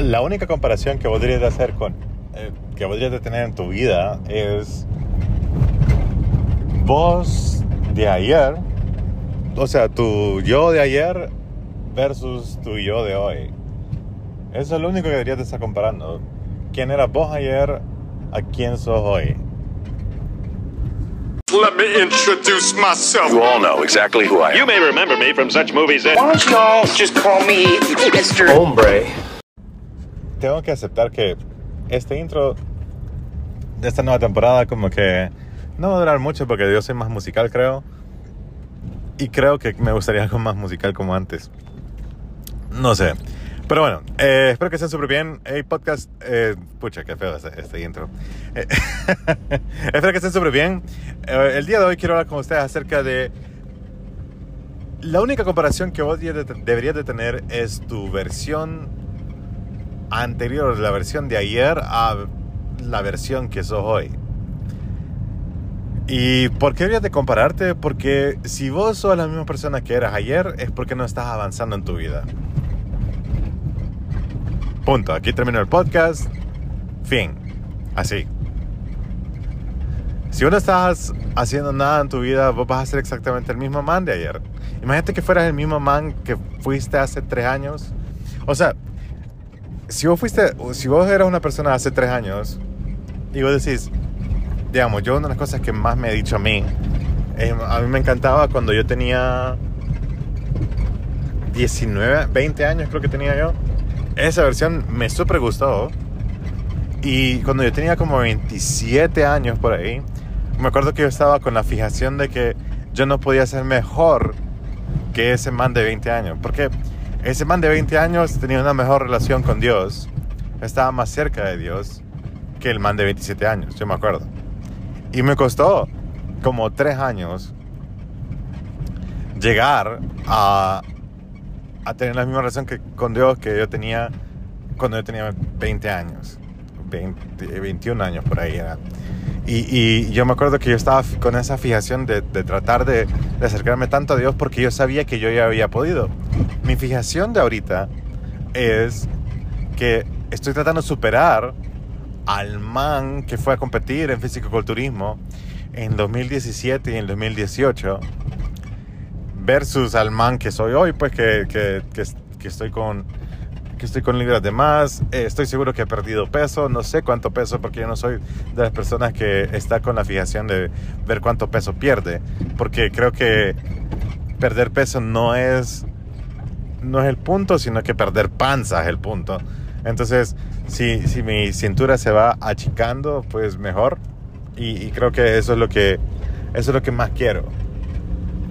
la única comparación que podrías hacer con eh, que podrías tener en tu vida es vos de ayer, o sea, tu yo de ayer versus tu yo de hoy. Eso es lo único que deberías de estar comparando. ¿Quién era vos ayer a quién sos hoy? Let me introduce myself. You all know exactly who I am. You may remember me from such movies as. Why don't you all just call me Mr. Hombre. Tengo que aceptar que este intro de esta nueva temporada como que no va a durar mucho porque yo soy más musical creo. Y creo que me gustaría algo más musical como antes. No sé. Pero bueno, eh, espero que estén súper bien. Hey, podcast. Eh, pucha, qué feo este, este intro. Eh, espero que estén súper bien. Eh, el día de hoy quiero hablar con ustedes acerca de. La única comparación que vos de- deberías de tener es tu versión anterior, la versión de ayer, a la versión que sos hoy. ¿Y por qué deberías de compararte? Porque si vos sos la misma persona que eras ayer, es porque no estás avanzando en tu vida. Punto. Aquí termino el podcast. Fin. Así. Si vos no estás haciendo nada en tu vida, vos vas a ser exactamente el mismo man de ayer. Imagínate que fueras el mismo man que fuiste hace tres años. O sea, si vos fuiste, si vos eras una persona hace tres años y vos decís, digamos, yo una de las cosas que más me he dicho a mí, eh, a mí me encantaba cuando yo tenía 19, 20 años creo que tenía yo. Esa versión me súper gustó. Y cuando yo tenía como 27 años por ahí, me acuerdo que yo estaba con la fijación de que yo no podía ser mejor que ese man de 20 años. Porque ese man de 20 años tenía una mejor relación con Dios. Estaba más cerca de Dios que el man de 27 años, yo me acuerdo. Y me costó como 3 años llegar a, a tener la misma relación que, con Dios que yo tenía cuando yo tenía 20 años. 20, 21 años por ahí era. Y, y yo me acuerdo que yo estaba con esa fijación de, de tratar de, de acercarme tanto a Dios porque yo sabía que yo ya había podido. Mi fijación de ahorita es que estoy tratando de superar al man que fue a competir en fisicoculturismo en 2017 y en 2018 versus al man que soy hoy, pues que, que, que, que estoy con que estoy con libras de más, eh, estoy seguro que he perdido peso, no sé cuánto peso porque yo no soy de las personas que está con la fijación de ver cuánto peso pierde, porque creo que perder peso no es no es el punto, sino que perder panza es el punto. Entonces, si, si mi cintura se va achicando, pues mejor. Y, y creo que eso es lo que eso es lo que más quiero.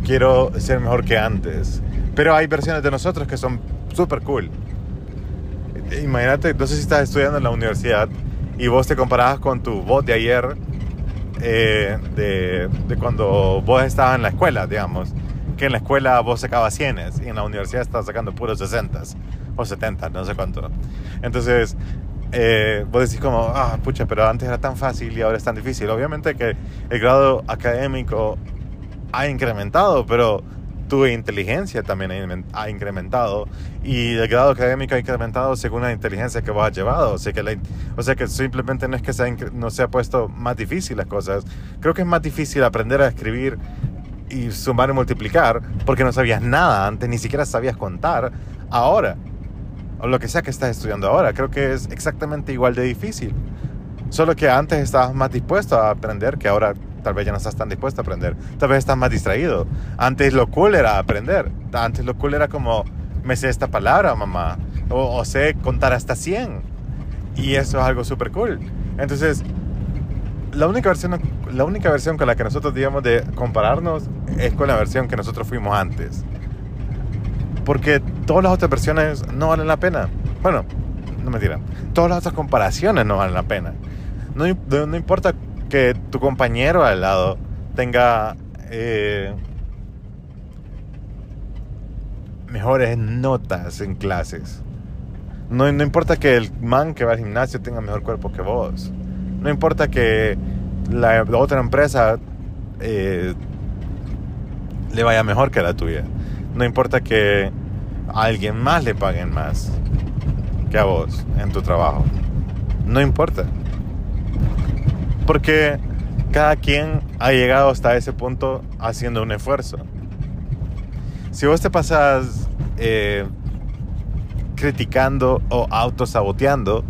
Quiero ser mejor que antes. Pero hay versiones de nosotros que son súper cool. Imagínate, no sé si estás estudiando en la universidad y vos te comparabas con tu voz de ayer, eh, de, de cuando vos estabas en la escuela, digamos. Que en la escuela vos sacabas cienes y en la universidad estabas sacando puros 60 o 70, no sé cuánto. Entonces, eh, vos decís como, ah, pucha, pero antes era tan fácil y ahora es tan difícil. Obviamente que el grado académico ha incrementado, pero tu inteligencia también ha incrementado y el grado académico ha incrementado según la inteligencia que vos has llevado. O sea que, o sea que simplemente no es que se ha incre- no se ha puesto más difícil las cosas. Creo que es más difícil aprender a escribir y sumar y multiplicar porque no sabías nada antes, ni siquiera sabías contar ahora. O lo que sea que estás estudiando ahora. Creo que es exactamente igual de difícil. Solo que antes estabas más dispuesto a aprender que ahora tal vez ya no estás tan dispuesto a aprender. Tal vez estás más distraído. Antes lo cool era aprender. Antes lo cool era como, me sé esta palabra, mamá. O, o sé contar hasta 100. Y eso es algo súper cool. Entonces, la única, versión, la única versión con la que nosotros digamos de compararnos es con la versión que nosotros fuimos antes. Porque todas las otras versiones no valen la pena. Bueno, no mentira. Todas las otras comparaciones no valen la pena. No, no importa que tu compañero al lado tenga eh, mejores notas en clases. No, no importa que el man que va al gimnasio tenga mejor cuerpo que vos. No importa que la, otra empresa eh, le vaya mejor que la tuya. No importa que alguien más le paguen más. que a vos en tu trabajo. No importa. Porque cada quien ha llegado hasta ese punto haciendo un esfuerzo. Si vos te pasas eh, criticando o autosaboteando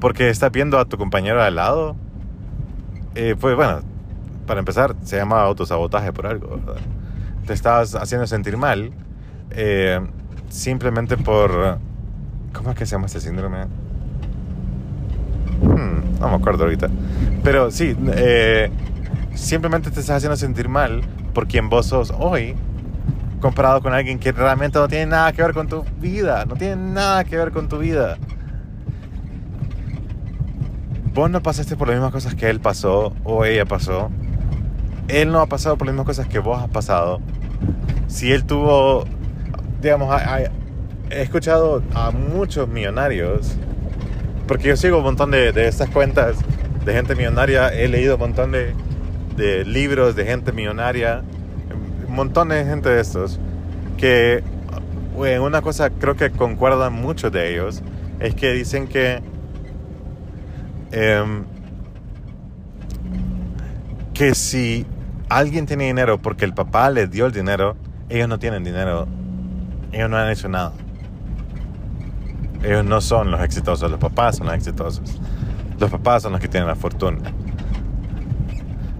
porque estás viendo a tu compañero al lado, eh, pues bueno, para empezar, se llama autosabotaje por algo, ¿verdad? Te estás haciendo sentir mal eh, simplemente por... ¿Cómo es que se llama este síndrome? Hmm, no me acuerdo ahorita. Pero sí, eh, simplemente te estás haciendo sentir mal por quien vos sos hoy comparado con alguien que realmente no tiene nada que ver con tu vida. No tiene nada que ver con tu vida. Vos no pasaste por las mismas cosas que él pasó o ella pasó. Él no ha pasado por las mismas cosas que vos has pasado. Si él tuvo, digamos, he escuchado a muchos millonarios, porque yo sigo un montón de, de estas cuentas de gente millonaria, he leído un montón de, de libros de gente millonaria, un montón de gente de estos, que güey, una cosa creo que concuerdan muchos de ellos, es que dicen que em, que si alguien tiene dinero porque el papá les dio el dinero, ellos no tienen dinero, ellos no han hecho nada. Ellos no son los exitosos, los papás son los exitosos. Los papás son los que tienen la fortuna.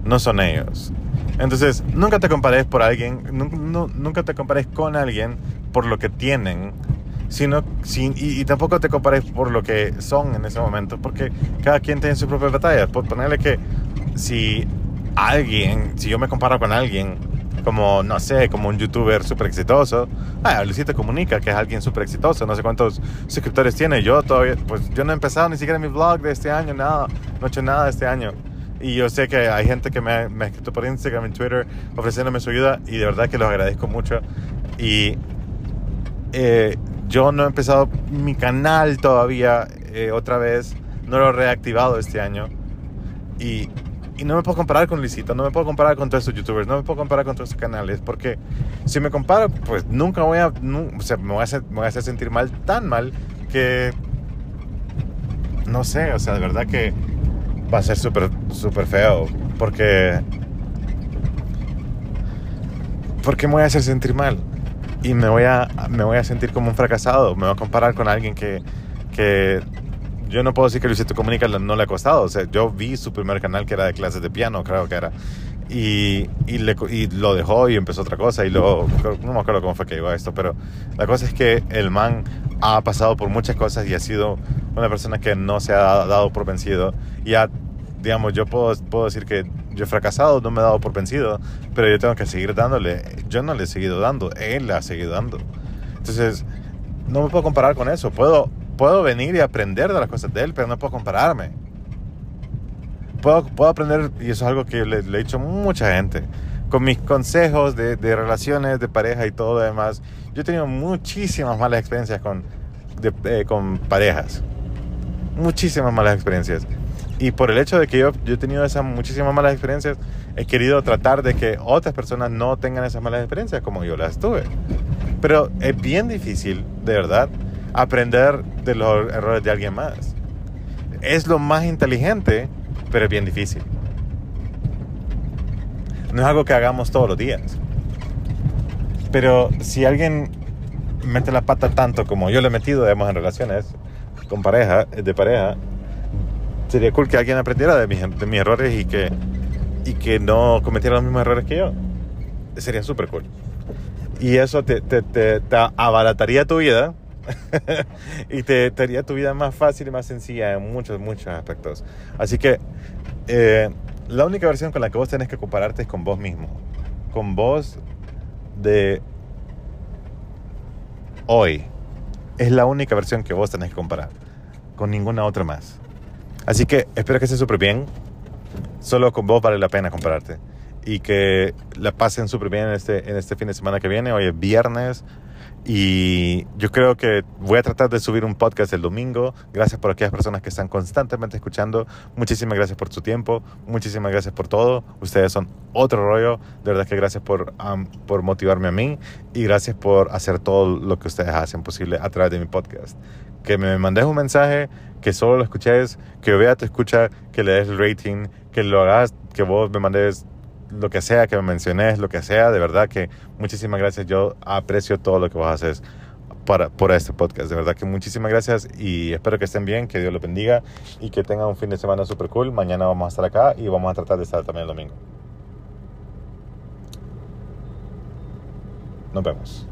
No son ellos. Entonces, nunca te compares por alguien, nu- nu- nunca te compares con alguien por lo que tienen, sino, sin, y, y tampoco te compares por lo que son en ese momento, porque cada quien tiene su propia batalla. Por ponerle que si alguien, si yo me comparo con alguien, como, no sé, como un youtuber súper exitoso, ah, Luisito Comunica, que es alguien súper exitoso, no sé cuántos suscriptores tiene, yo todavía, pues yo no he empezado ni siquiera mi vlog de este año, nada, no he hecho nada este año. Y yo sé que hay gente que me ha escrito por Instagram, en Twitter, ofreciéndome su ayuda y de verdad que los agradezco mucho. Y eh, yo no he empezado mi canal todavía eh, otra vez, no lo he reactivado este año. Y, y no me puedo comparar con Luisito, no me puedo comparar con todos esos youtubers, no me puedo comparar con todos esos canales, porque si me comparo, pues nunca voy a, o sea, me voy a, hacer, me voy a hacer sentir mal, tan mal, que no sé, o sea, de verdad que va a ser súper, súper feo, porque, porque me voy a hacer sentir mal y me voy a, me voy a sentir como un fracasado, me voy a comparar con alguien que, que yo no puedo decir que Luisito Comunica no le ha costado. O sea, yo vi su primer canal que era de clases de piano, creo que era. Y, y, le- y lo dejó y empezó otra cosa. Y luego, no me acuerdo cómo fue que llegó a esto, pero la cosa es que el man ha pasado por muchas cosas y ha sido una persona que no se ha dado por vencido. Y ha, digamos, yo puedo, puedo decir que yo he fracasado, no me he dado por vencido, pero yo tengo que seguir dándole. Yo no le he seguido dando, él le ha seguido dando. Entonces, no me puedo comparar con eso. Puedo, puedo venir y aprender de las cosas de él, pero no puedo compararme. Puedo, puedo aprender, y eso es algo que le, le he dicho a mucha gente, con mis consejos de, de relaciones, de pareja y todo lo demás. Yo he tenido muchísimas malas experiencias con, de- eh, con parejas. Muchísimas malas experiencias. Y por el hecho de que yo, yo he tenido esas muchísimas malas experiencias, he querido tratar de que otras personas no tengan esas malas experiencias como yo las tuve. Pero es bien difícil, de verdad, aprender de los errores de alguien más. Es lo más inteligente, pero es bien difícil. No es algo que hagamos todos los días. Pero si alguien mete la pata tanto como yo le he metido, digamos, en relaciones con pareja, de pareja, sería cool que alguien aprendiera de mis, de mis errores y que, y que no cometiera los mismos errores que yo. Sería súper cool. Y eso te, te, te, te abarataría tu vida y te, te haría tu vida más fácil y más sencilla en muchos, muchos aspectos. Así que eh, la única versión con la que vos tenés que compararte es con vos mismo. Con vos de hoy. Es la única versión que vos tenés que comparar. Con ninguna otra más. Así que espero que estés súper bien. Solo con vos vale la pena compararte. Y que la pasen súper bien en este, en este fin de semana que viene. Hoy es viernes. Y yo creo que voy a tratar de subir un podcast el domingo. Gracias por aquellas personas que están constantemente escuchando. Muchísimas gracias por su tiempo. Muchísimas gracias por todo. Ustedes son otro rollo. De verdad que gracias por, por motivarme a mí. Y gracias por hacer todo lo que ustedes hacen posible a través de mi podcast. que me mandes un mensaje, que solo lo escuches, que yo vea te escucha, que le des rating, que lo hagas, que vos me mandes lo que sea, que me menciones, lo que sea, de verdad que muchísimas gracias. Yo aprecio todo lo que vos haces para, por este podcast. De verdad que muchísimas gracias y espero que estén bien, que Dios los bendiga y que tengan un fin de semana super cool. Mañana vamos a estar acá y vamos a tratar de estar también el domingo. Nos vemos.